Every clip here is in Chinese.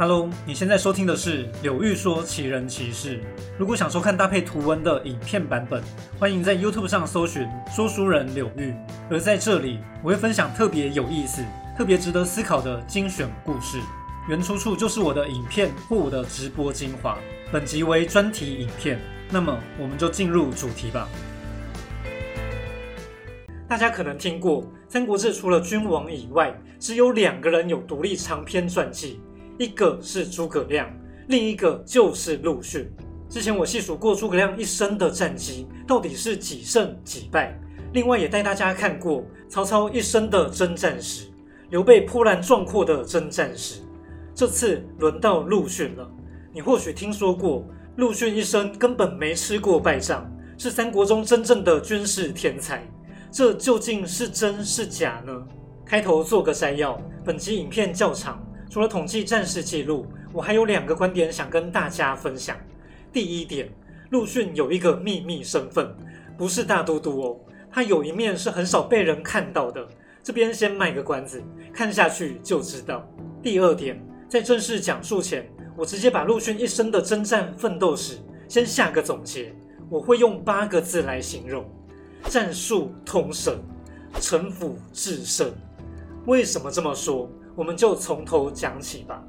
Hello，你现在收听的是柳玉说奇人奇事。如果想收看搭配图文的影片版本，欢迎在 YouTube 上搜寻说书人柳玉。而在这里，我会分享特别有意思、特别值得思考的精选故事，原出处就是我的影片或我的直播精华。本集为专题影片，那么我们就进入主题吧。大家可能听过《三国志》，除了君王以外，只有两个人有独立长篇传记。一个是诸葛亮，另一个就是陆逊。之前我细数过诸葛亮一生的战绩到底是几胜几败，另外也带大家看过曹操一生的征战史，刘备波澜壮阔的征战史。这次轮到陆逊了。你或许听说过，陆逊一生根本没吃过败仗，是三国中真正的军事天才。这究竟是真是假呢？开头做个摘要，本集影片较长。除了统计战事记录，我还有两个观点想跟大家分享。第一点，陆逊有一个秘密身份，不是大都督哦，他有一面是很少被人看到的。这边先卖个关子，看下去就知道。第二点，在正式讲述前，我直接把陆逊一生的征战奋斗史先下个总结，我会用八个字来形容：战术通神，城府制胜。为什么这么说？我们就从头讲起吧。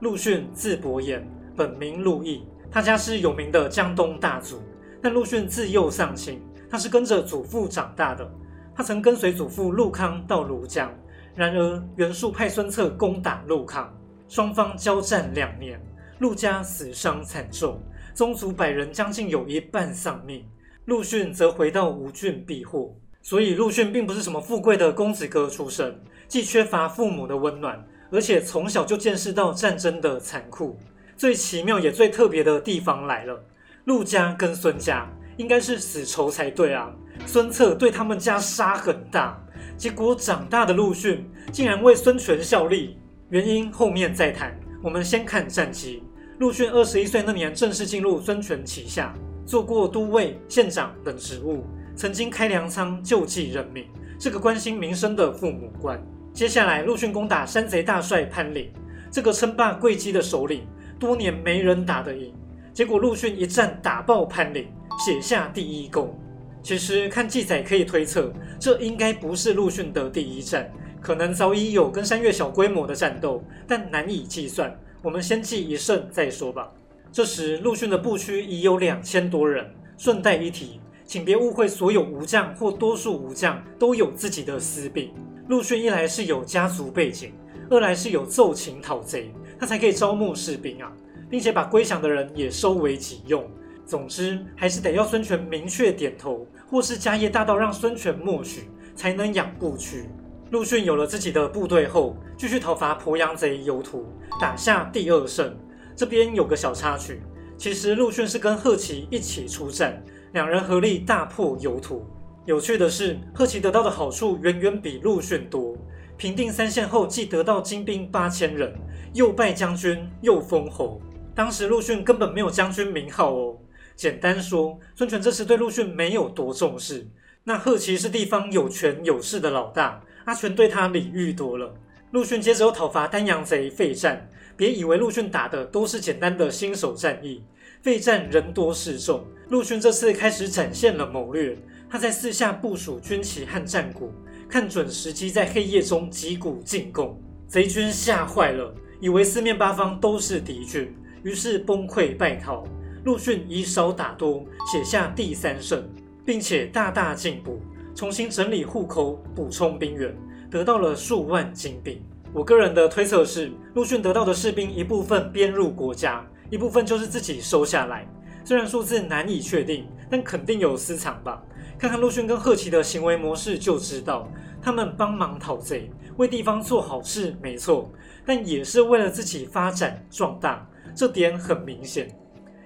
陆逊字伯言，本名陆毅，他家是有名的江东大族。但陆逊自幼丧亲，他是跟着祖父长大的。他曾跟随祖父陆康到庐江，然而袁术派孙策攻打陆康，双方交战两年，陆家死伤惨重，宗族百人将近有一半丧命。陆逊则回到吴郡避祸。所以陆逊并不是什么富贵的公子哥出身，既缺乏父母的温暖，而且从小就见识到战争的残酷。最奇妙也最特别的地方来了，陆家跟孙家应该是死仇才对啊。孙策对他们家杀很大，结果长大的陆逊竟然为孙权效力，原因后面再谈。我们先看战绩，陆逊二十一岁那年正式进入孙权旗下，做过都尉、县长等职务。曾经开粮仓救济人民，是个关心民生的父母官。接下来，陆逊攻打山贼大帅潘陵，这个称霸贵姬的首领，多年没人打得赢。结果陆逊一战打爆潘陵，写下第一功。其实看记载可以推测，这应该不是陆逊的第一战，可能早已有跟山岳小规模的战斗，但难以计算。我们先记一胜再说吧。这时，陆逊的部区已有两千多人。顺带一提。请别误会，所有武将或多数武将都有自己的私兵。陆逊一来是有家族背景，二来是有奏请讨贼，他才可以招募士兵啊，并且把归降的人也收为己用。总之，还是得要孙权明确点头，或是家业大到让孙权默许，才能养部区。陆逊有了自己的部队后，继续讨伐鄱阳贼游图，打下第二胜。这边有个小插曲，其实陆逊是跟贺齐一起出战。两人合力大破游土。有趣的是，贺齐得到的好处远远比陆逊多。平定三县后，既得到精兵八千人，又拜将军，又封侯。当时陆逊根本没有将军名号哦。简单说，孙权这次对陆逊没有多重视。那贺齐是地方有权有势的老大，阿全对他礼遇多了。陆逊接着又讨伐丹阳贼费战。别以为陆逊打的都是简单的新手战役。备战人多势众，陆逊这次开始展现了谋略。他在四下部署军旗和战鼓，看准时机，在黑夜中击鼓进攻。贼军吓坏了，以为四面八方都是敌军，于是崩溃败逃。陆逊以少打多，写下第三胜，并且大大进步，重新整理户口，补充兵员，得到了数万精兵。我个人的推测是，陆逊得到的士兵一部分编入国家。一部分就是自己收下来，虽然数字难以确定，但肯定有私藏吧。看看陆逊跟贺齐的行为模式就知道，他们帮忙讨贼，为地方做好事没错，但也是为了自己发展壮大，这点很明显。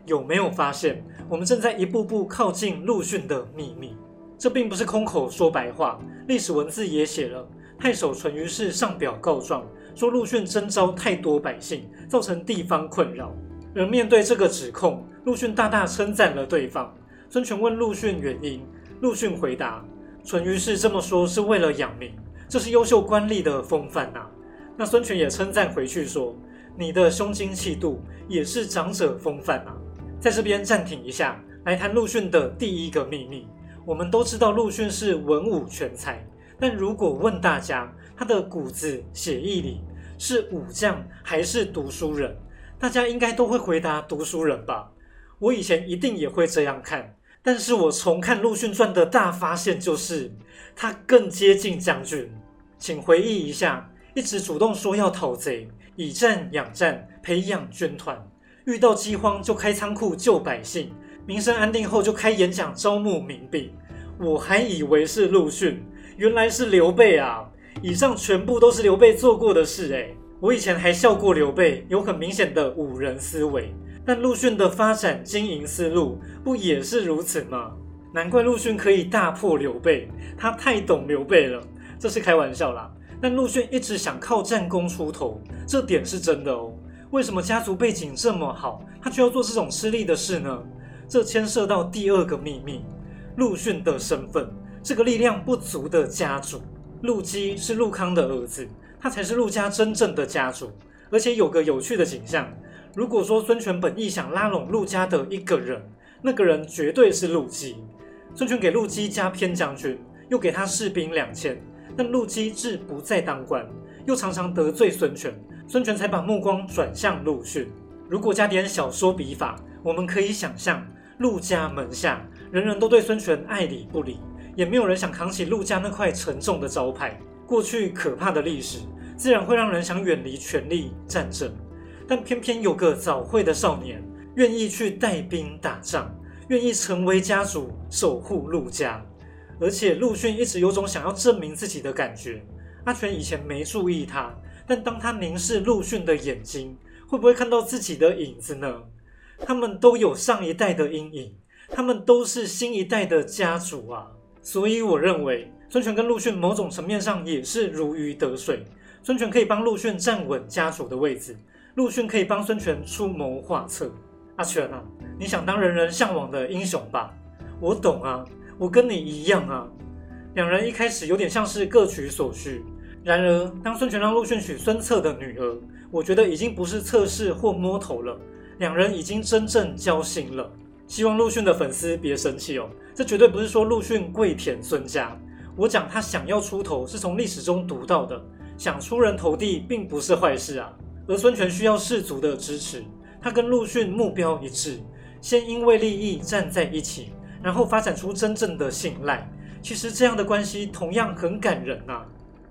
有没有发现，我们正在一步步靠近陆逊的秘密？这并不是空口说白话，历史文字也写了。太守淳于是上表告状，说陆逊征召太多百姓，造成地方困扰。而面对这个指控，陆逊大大称赞了对方。孙权问陆逊原因，陆逊回答：“淳于是这么说是为了养民，这是优秀官吏的风范呐。那孙权也称赞回去说：“你的胸襟气度也是长者风范啊。”在这边暂停一下，来谈陆逊的第一个秘密。我们都知道陆逊是文武全才，但如果问大家他的骨子血液里是武将还是读书人，大家应该都会回答读书人吧？我以前一定也会这样看，但是我重看《陆逊传》的大发现就是，他更接近将军。请回忆一下，一直主动说要讨贼，以战养战，培养军团，遇到饥荒就开仓库救百姓，民生安定后就开演讲招募民兵。我还以为是陆逊，原来是刘备啊！以上全部都是刘备做过的事诶我以前还笑过刘备有很明显的五人思维。但陆逊的发展经营思路不也是如此吗？难怪陆逊可以大破刘备，他太懂刘备了。这是开玩笑啦。但陆逊一直想靠战功出头，这点是真的哦。为什么家族背景这么好，他却要做这种吃力的事呢？这牵涉到第二个秘密：陆逊的身份这个力量不足的家主。陆基是陆康的儿子，他才是陆家真正的家主。而且有个有趣的景象。如果说孙权本意想拉拢陆家的一个人，那个人绝对是陆基。孙权给陆基加偏将军，又给他士兵两千，但陆基志不再当官，又常常得罪孙权，孙权才把目光转向陆逊。如果加点小说笔法，我们可以想象，陆家门下人人都对孙权爱理不理，也没有人想扛起陆家那块沉重的招牌。过去可怕的历史，自然会让人想远离权力战争。但偏偏有个早慧的少年愿意去带兵打仗，愿意成为家主，守护陆家。而且陆逊一直有种想要证明自己的感觉。阿全以前没注意他，但当他凝视陆逊的眼睛，会不会看到自己的影子呢？他们都有上一代的阴影，他们都是新一代的家主啊。所以我认为孙权跟陆逊某种层面上也是如鱼得水。孙权可以帮陆逊站稳家主的位置。陆逊可以帮孙权出谋划策。阿全啊，你想当人人向往的英雄吧？我懂啊，我跟你一样啊。两人一开始有点像是各取所需。然而，当孙权让陆逊娶孙策的女儿，我觉得已经不是测试或摸头了，两人已经真正交心了。希望陆逊的粉丝别生气哦，这绝对不是说陆逊跪舔孙家。我讲他想要出头，是从历史中读到的，想出人头地并不是坏事啊。而孙权需要士卒的支持，他跟陆逊目标一致，先因为利益站在一起，然后发展出真正的信赖。其实这样的关系同样很感人呐。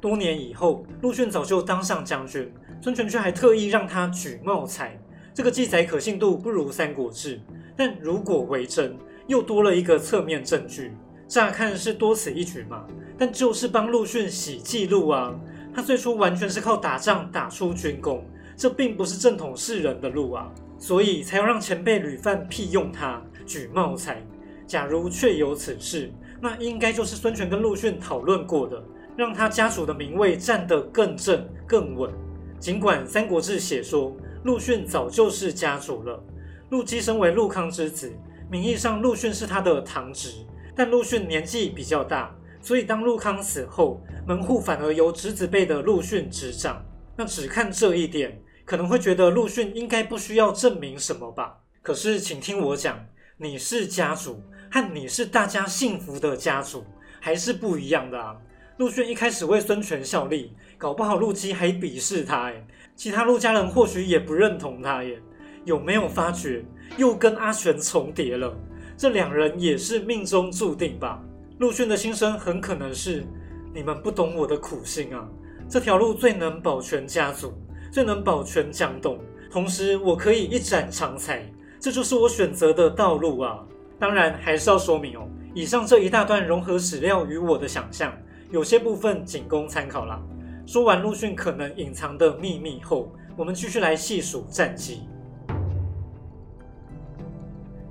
多年以后，陆逊早就当上将军，孙权却还特意让他举茂才。这个记载可信度不如《三国志》，但如果为真，又多了一个侧面证据。乍看是多此一举嘛，但就是帮陆逊洗记录啊。他最初完全是靠打仗打出军功。这并不是正统世人的路啊，所以才要让前辈吕范庇用他举茂才。假如确有此事，那应该就是孙权跟陆逊讨论过的，让他家主的名位站得更正更稳。尽管《三国志》写说陆逊早就是家主了，陆基身为陆康之子，名义上陆逊是他的堂侄，但陆逊年纪比较大，所以当陆康死后，门户反而由侄子辈的陆逊执掌。那只看这一点。可能会觉得陆逊应该不需要证明什么吧？可是，请听我讲，你是家主和你是大家幸福的家主还是不一样的啊！陆逊一开始为孙权效力，搞不好陆基还鄙视他诶其他陆家人或许也不认同他耶。有没有发觉又跟阿全重叠了？这两人也是命中注定吧？陆逊的心声很可能是：你们不懂我的苦心啊！这条路最能保全家族。最能保全江东，同时我可以一展长才，这就是我选择的道路啊！当然还是要说明哦，以上这一大段融合史料与我的想象，有些部分仅供参考啦。说完陆逊可能隐藏的秘密后，我们继续来细数战绩。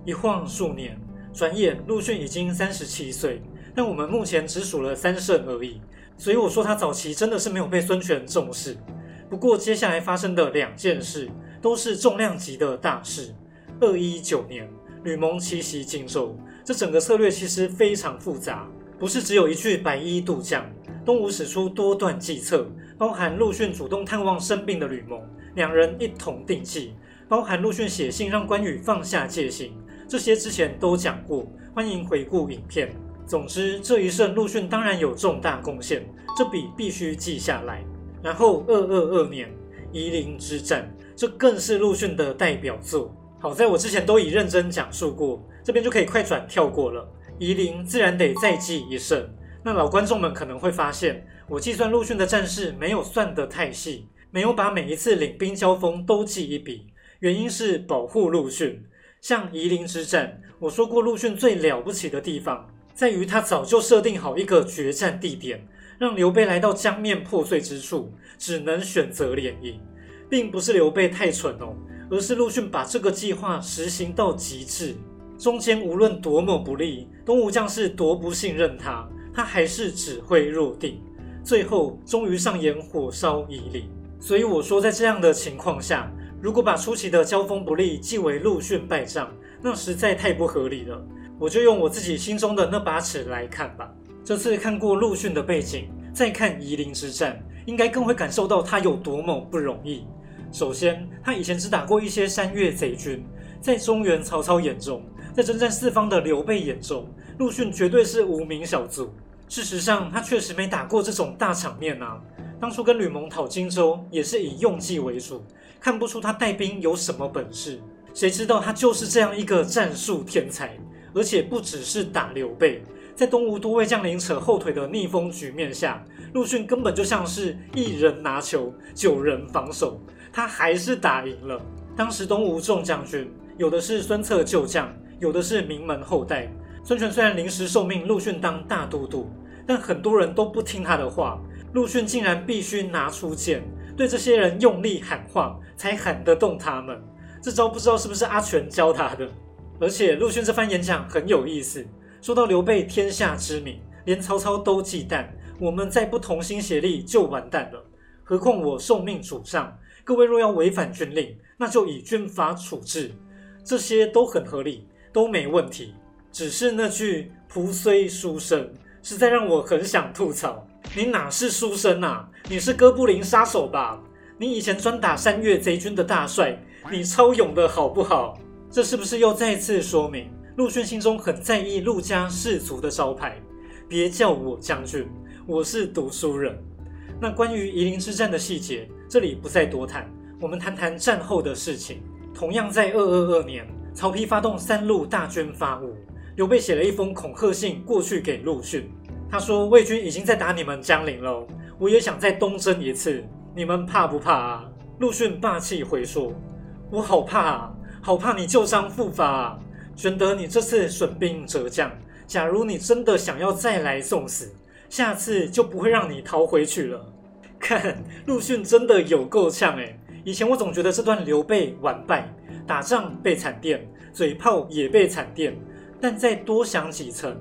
一晃数年，转眼陆逊已经三十七岁，但我们目前只数了三胜而已，所以我说他早期真的是没有被孙权重视。不过，接下来发生的两件事都是重量级的大事。二一九年，吕蒙奇袭荆州，这整个策略其实非常复杂，不是只有一句白衣渡将，东吴使出多段计策，包含陆逊主动探望生病的吕蒙，两人一同定计，包含陆逊写信让关羽放下戒心，这些之前都讲过，欢迎回顾影片。总之，这一胜陆逊当然有重大贡献，这笔必须记下来。然后，二二二年夷陵之战，这更是陆逊的代表作。好在我之前都已认真讲述过，这边就可以快转跳过了。夷陵自然得再记一胜。那老观众们可能会发现，我计算陆逊的战事没有算得太细，没有把每一次领兵交锋都记一笔。原因是保护陆逊。像夷陵之战，我说过陆逊最了不起的地方，在于他早就设定好一个决战地点，让刘备来到江面破碎之处，只能选择联营，并不是刘备太蠢哦。而是陆逊把这个计划实行到极致，中间无论多么不利，东吴将士多不信任他，他还是指挥若定，最后终于上演火烧夷陵。所以我说，在这样的情况下，如果把初期的交锋不利记为陆逊败仗，那实在太不合理了。我就用我自己心中的那把尺来看吧。这次看过陆逊的背景，再看夷陵之战，应该更会感受到他有多么不容易。首先，他以前只打过一些山岳贼军，在中原曹操眼中，在征战四方的刘备眼中，陆逊绝对是无名小卒。事实上，他确实没打过这种大场面啊。当初跟吕蒙讨荆州，也是以用计为主，看不出他带兵有什么本事。谁知道他就是这样一个战术天才，而且不只是打刘备，在东吴多位将领扯后腿的逆风局面下，陆逊根本就像是一人拿球，九人防守。他还是打赢了。当时东吴众将军有的是孙策旧将，有的是名门后代。孙权虽然临时受命陆逊当大都督，但很多人都不听他的话。陆逊竟然必须拿出剑，对这些人用力喊话，才喊得动他们。这招不知道是不是阿全教他的。而且陆逊这番演讲很有意思，说到刘备天下知名，连曹操都忌惮，我们再不同心协力就完蛋了。何况我受命主上。各位若要违反军令，那就以军法处置，这些都很合理，都没问题。只是那句“仆虽书生”，实在让我很想吐槽。你哪是书生啊？你是哥布林杀手吧？你以前专打山岳贼军的大帅，你超勇的好不好？这是不是又再次说明陆逊心中很在意陆家氏族的招牌？别叫我将军，我是读书人。那关于夷陵之战的细节。这里不再多谈，我们谈谈战后的事情。同样在二二二年，曹丕发动三路大军伐吴，刘备写了一封恐吓信过去给陆逊。他说：“魏军已经在打你们江陵了，我也想再东征一次，你们怕不怕啊？”陆逊霸气回说：“我好怕啊，好怕你旧伤复发啊！玄德，你这次损兵折将，假如你真的想要再来送死，下次就不会让你逃回去了。”看陆逊真的有够呛哎！以前我总觉得这段刘备完败，打仗被惨电，嘴炮也被惨电。但再多想几层，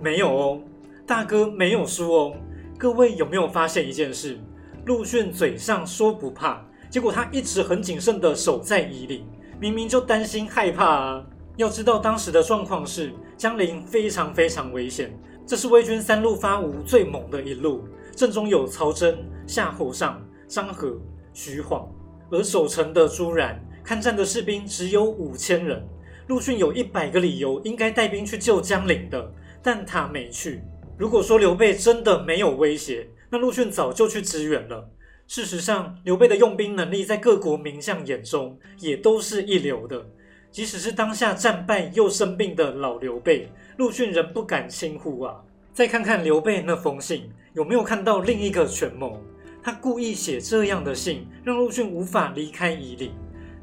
没有哦，大哥没有输哦。各位有没有发现一件事？陆逊嘴上说不怕，结果他一直很谨慎的守在夷陵，明明就担心害怕啊。要知道当时的状况是江陵非常非常危险，这是魏军三路发吴最猛的一路。阵中有曹真、夏侯尚、张合、徐晃，而守城的朱然，看战的士兵只有五千人。陆逊有一百个理由应该带兵去救江陵的，但他没去。如果说刘备真的没有威胁，那陆逊早就去支援了。事实上，刘备的用兵能力在各国名将眼中也都是一流的。即使是当下战败又生病的老刘备，陆逊仍不敢轻忽啊。再看看刘备那封信。有没有看到另一个权谋？他故意写这样的信，让陆逊无法离开夷陵，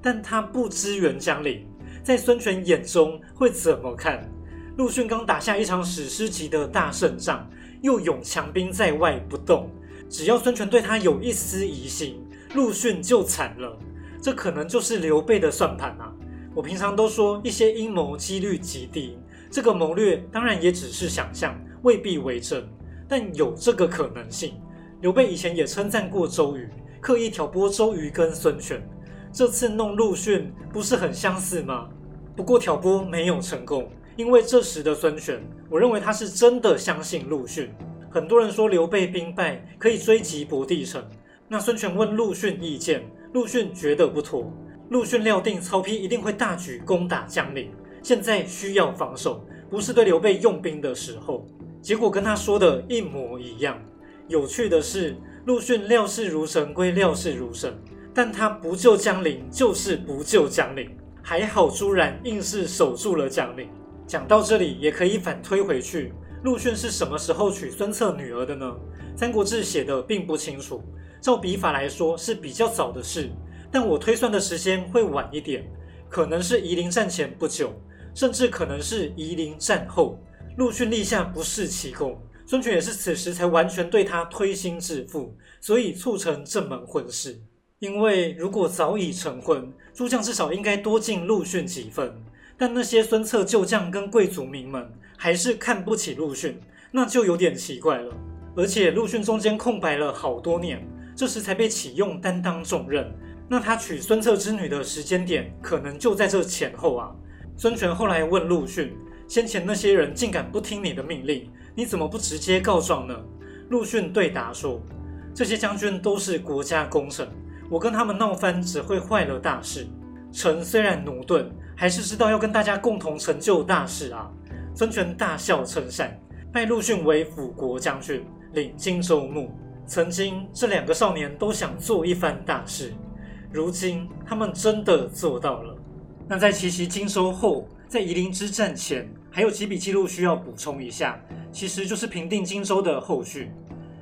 但他不支援江陵，在孙权眼中会怎么看？陆逊刚打下一场史诗级的大胜仗，又勇强兵在外不动，只要孙权对他有一丝疑心，陆逊就惨了。这可能就是刘备的算盘啊！我平常都说一些阴谋几率极低，这个谋略当然也只是想象，未必为真。但有这个可能性。刘备以前也称赞过周瑜，刻意挑拨周瑜跟孙权。这次弄陆逊，不是很相似吗？不过挑拨没有成功，因为这时的孙权，我认为他是真的相信陆逊。很多人说刘备兵败可以追击博地城，那孙权问陆逊意见，陆逊觉得不妥。陆逊料定曹丕一定会大举攻打江陵，现在需要防守，不是对刘备用兵的时候。结果跟他说的一模一样。有趣的是，陆逊料事如神归料事如神，但他不救江陵就是不救江陵。还好朱然硬是守住了江陵。讲到这里，也可以反推回去。陆逊是什么时候娶孙策女儿的呢？《三国志》写的并不清楚。照笔法来说是比较早的事，但我推算的时间会晚一点，可能是夷陵战前不久，甚至可能是夷陵战后。陆逊立下不世奇功，孙权也是此时才完全对他推心置腹，所以促成这门婚事。因为如果早已成婚，诸将至少应该多敬陆逊几分。但那些孙策旧将跟贵族名门还是看不起陆逊，那就有点奇怪了。而且陆逊中间空白了好多年，这时才被启用担当重任，那他娶孙策之女的时间点可能就在这前后啊。孙权后来问陆逊，先前那些人竟敢不听你的命令，你怎么不直接告状呢？陆逊对答说：这些将军都是国家功臣，我跟他们闹翻只会坏了大事。臣虽然驽钝。还是知道要跟大家共同成就大事啊！孙权大笑称善，拜陆逊为辅国将军，领荆州牧。曾经这两个少年都想做一番大事，如今他们真的做到了。那在奇袭荆州后，在夷陵之战前，还有几笔记录需要补充一下，其实就是平定荆州的后续。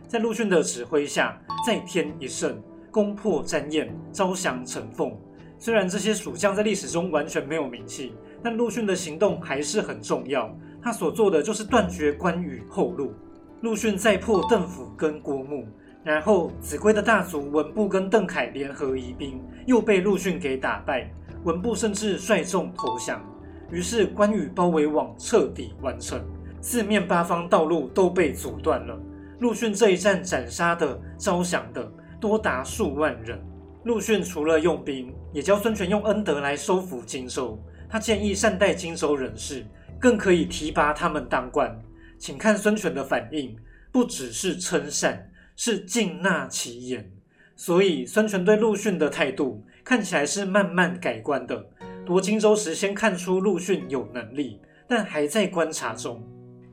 在陆逊的指挥下，再添一胜，攻破詹堰，招降陈凤。虽然这些蜀将在历史中完全没有名气，但陆逊的行动还是很重要。他所做的就是断绝关羽后路。陆逊再破邓府跟郭牧，然后子规的大族文部跟邓凯联合移兵，又被陆逊给打败。文部甚至率众投降，于是关羽包围网彻底完成，四面八方道路都被阻断了。陆逊这一战斩杀的、招降的多达数万人。陆逊除了用兵，也教孙权用恩德来收服荆州。他建议善待荆州人士，更可以提拔他们当官。请看孙权的反应，不只是称善，是敬纳其言。所以孙权对陆逊的态度看起来是慢慢改观的。夺荆州时，先看出陆逊有能力，但还在观察中。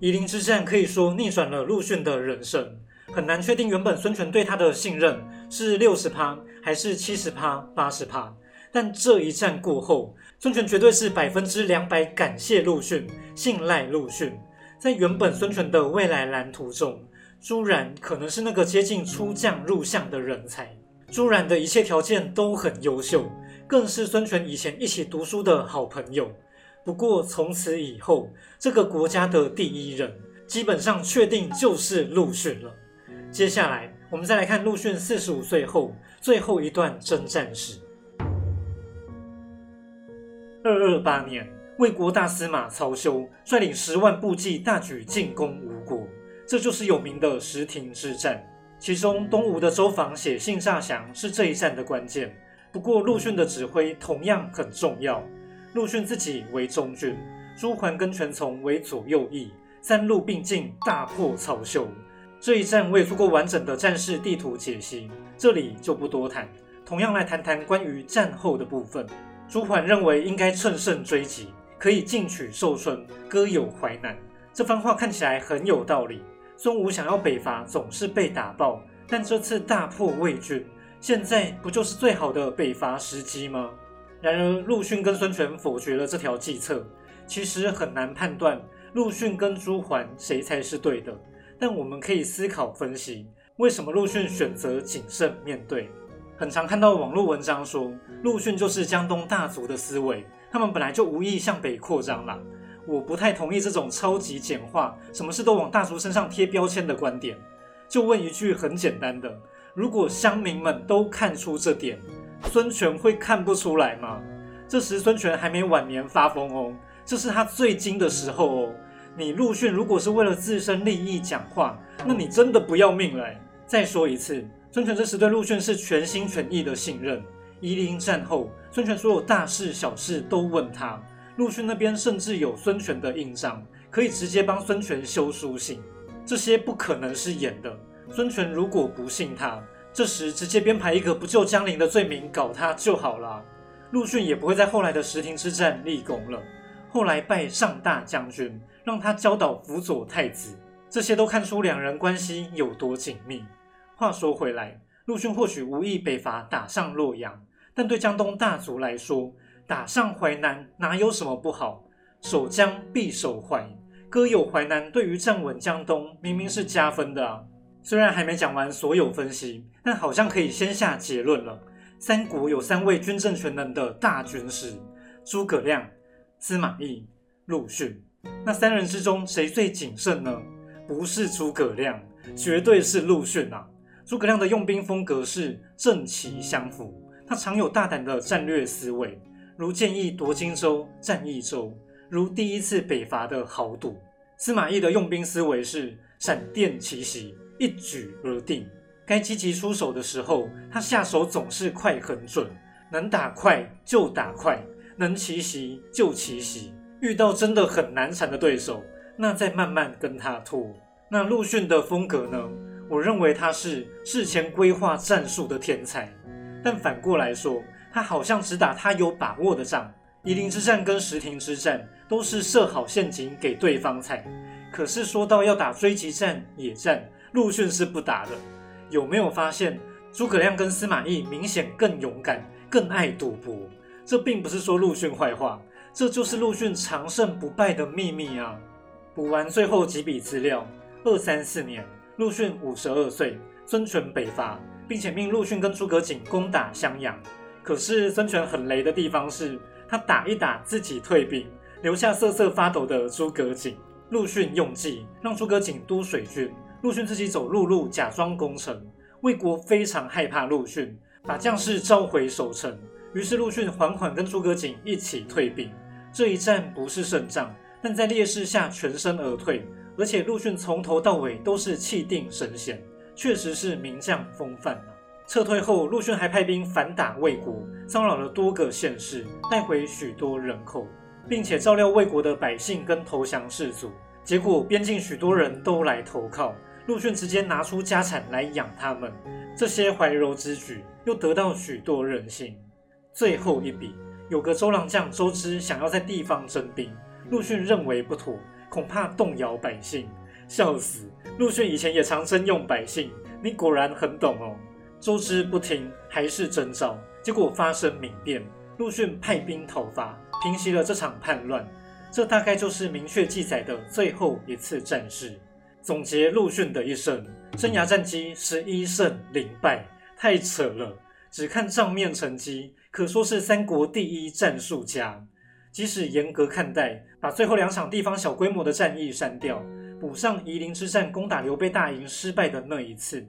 夷陵之战可以说逆转了陆逊的人生。很难确定原本孙权对他的信任是六十趴还是七十趴、八十趴，但这一战过后，孙权绝对是百分之两百感谢陆逊、信赖陆逊。在原本孙权的未来蓝图中，朱然可能是那个接近出将入相的人才。朱然的一切条件都很优秀，更是孙权以前一起读书的好朋友。不过从此以后，这个国家的第一人基本上确定就是陆逊了。接下来，我们再来看陆逊四十五岁后最后一段征战史。二二八年，魏国大司马曹休率领十万部骑大举进攻吴国，这就是有名的石亭之战。其中，东吴的周防写信诈降是这一战的关键。不过，陆逊的指挥同样很重要。陆逊自己为中军，朱桓跟权从为左右翼，三路并进，大破曹休。这一战我也做过完整的战事地图解析，这里就不多谈。同样来谈谈关于战后的部分。朱桓认为应该乘胜追击，可以进取寿春，割有淮南。这番话看起来很有道理。孙武想要北伐，总是被打爆，但这次大破魏军，现在不就是最好的北伐时机吗？然而陆逊跟孙权否决了这条计策。其实很难判断陆逊跟朱桓谁才是对的。但我们可以思考分析，为什么陆逊选择谨慎面对？很常看到网络文章说，陆逊就是江东大族的思维，他们本来就无意向北扩张啦。我不太同意这种超级简化、什么事都往大族身上贴标签的观点。就问一句很简单的：如果乡民们都看出这点，孙权会看不出来吗？这时孙权还没晚年发疯哦，这是他最精的时候哦。你陆逊如果是为了自身利益讲话，那你真的不要命了。再说一次，孙权这时对陆逊是全心全意的信任。夷陵战后，孙权所有大事小事都问他，陆逊那边甚至有孙权的印章，可以直接帮孙权修书信。这些不可能是演的。孙权如果不信他，这时直接编排一个不救江陵的罪名搞他就好了。陆逊也不会在后来的石亭之战立功了。后来拜上大将军，让他教导辅佐太子，这些都看出两人关系有多紧密。话说回来，陆逊或许无意北伐打上洛阳，但对江东大族来说，打上淮南哪有什么不好？守江必守淮，割有淮南，对于站稳江东明明是加分的啊！虽然还没讲完所有分析，但好像可以先下结论了。三国有三位军政全能的大军师：诸葛亮、司马懿、陆逊。那三人之中，谁最谨慎呢？不是诸葛亮，绝对是陆逊啊！诸葛亮的用兵风格是正奇相符，他常有大胆的战略思维，如建议夺荆州、占益州，如第一次北伐的豪赌。司马懿的用兵思维是闪电奇袭。一举而定，该积极出手的时候，他下手总是快很准，能打快就打快，能奇袭就奇袭。遇到真的很难缠的对手，那再慢慢跟他拖。那陆逊的风格呢？我认为他是事前规划战术的天才，但反过来说，他好像只打他有把握的仗。夷陵之战跟石亭之战都是设好陷阱给对方踩，可是说到要打追击战、野战。陆逊是不打的，有没有发现诸葛亮跟司马懿明显更勇敢、更爱赌博？这并不是说陆逊坏话，这就是陆逊长胜不败的秘密啊！补完最后几笔资料，二三四年，陆逊五十二岁，孙权北伐，并且命陆逊跟诸葛瑾攻打襄阳。可是孙权很雷的地方是，他打一打自己退兵，留下瑟瑟发抖的诸葛瑾。陆逊用计让诸葛瑾督水军。陆逊自己走陆路，假装攻城。魏国非常害怕陆逊，把将士召回守城。于是陆逊缓缓跟诸葛瑾一起退兵。这一战不是胜仗，但在劣势下全身而退。而且陆逊从头到尾都是气定神闲，确实是名将风范。撤退后，陆逊还派兵反打魏国，骚扰了多个县市，带回许多人口，并且照料魏国的百姓跟投降士卒。结果边境许多人都来投靠。陆逊直接拿出家产来养他们，这些怀柔之举又得到许多人心。最后一笔，有个周郎将周知想要在地方征兵，陆逊认为不妥，恐怕动摇百姓。笑死！陆逊以前也常征用百姓，你果然很懂哦。周知不听，还是征召，结果发生民变，陆逊派兵讨伐，平息了这场叛乱。这大概就是明确记载的最后一次战事。总结陆逊的一生，生涯战绩十一胜零败，太扯了。只看账面成绩，可说是三国第一战术家。即使严格看待，把最后两场地方小规模的战役删掉，补上夷陵之战攻打刘备大营失败的那一次，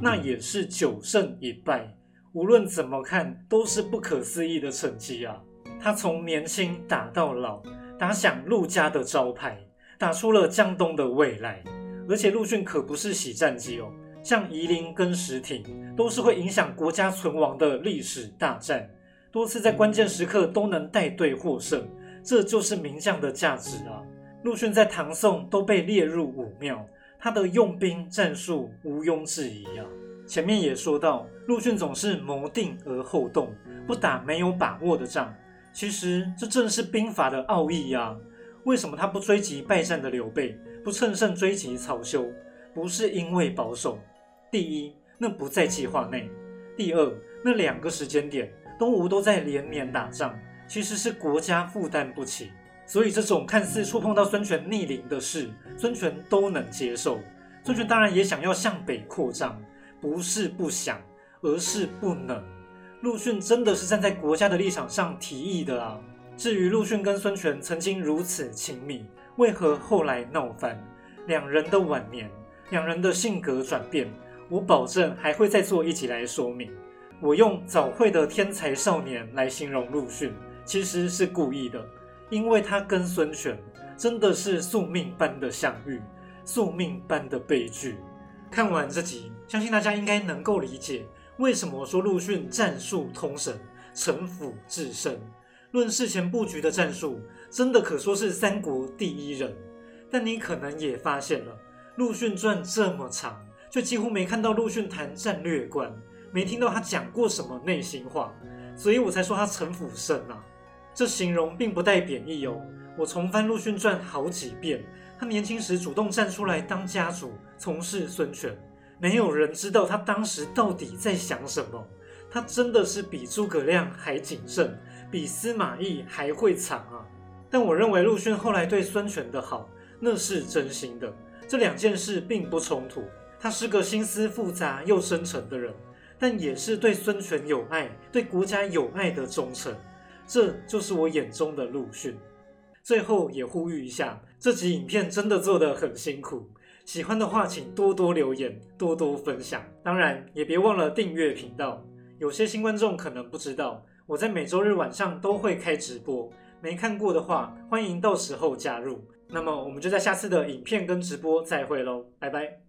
那也是九胜一败。无论怎么看，都是不可思议的成绩啊！他从年轻打到老，打响陆家的招牌，打出了江东的未来。而且陆逊可不是洗战绩哦，像夷陵跟石亭都是会影响国家存亡的历史大战，多次在关键时刻都能带队获胜，这就是名将的价值啊！陆逊在唐宋都被列入武庙，他的用兵战术毋庸置疑啊！前面也说到，陆逊总是谋定而后动，不打没有把握的仗。其实这正是兵法的奥义呀！为什么他不追击败战的刘备？不趁胜追击曹休，不是因为保守。第一，那不在计划内；第二，那两个时间点，东吴都在连年打仗，其实是国家负担不起。所以这种看似触碰到孙权逆鳞的事，孙权都能接受。孙权当然也想要向北扩张，不是不想，而是不能。陆逊真的是站在国家的立场上提议的啊。至于陆逊跟孙权曾经如此亲密。为何后来闹翻？两人的晚年，两人的性格转变，我保证还会再做一集来说明。我用早慧的天才少年来形容陆逊，其实是故意的，因为他跟孙权真的是宿命般的相遇，宿命般的悲剧。看完这集，相信大家应该能够理解为什么说陆逊战术通神，城府至深。论事前布局的战术。真的可说是三国第一人，但你可能也发现了，陆逊传这么长，却几乎没看到陆逊谈战略观，没听到他讲过什么内心话，所以我才说他城府深啊。这形容并不带贬义哦。我重翻陆逊传好几遍，他年轻时主动站出来当家主，从事孙权，没有人知道他当时到底在想什么。他真的是比诸葛亮还谨慎，比司马懿还会藏啊。但我认为陆逊后来对孙权的好，那是真心的。这两件事并不冲突。他是个心思复杂又深沉的人，但也是对孙权有爱、对国家有爱的忠诚。这就是我眼中的陆逊。最后也呼吁一下，这集影片真的做得很辛苦。喜欢的话，请多多留言，多多分享。当然，也别忘了订阅频道。有些新观众可能不知道，我在每周日晚上都会开直播。没看过的话，欢迎到时候加入。那么，我们就在下次的影片跟直播再会喽，拜拜。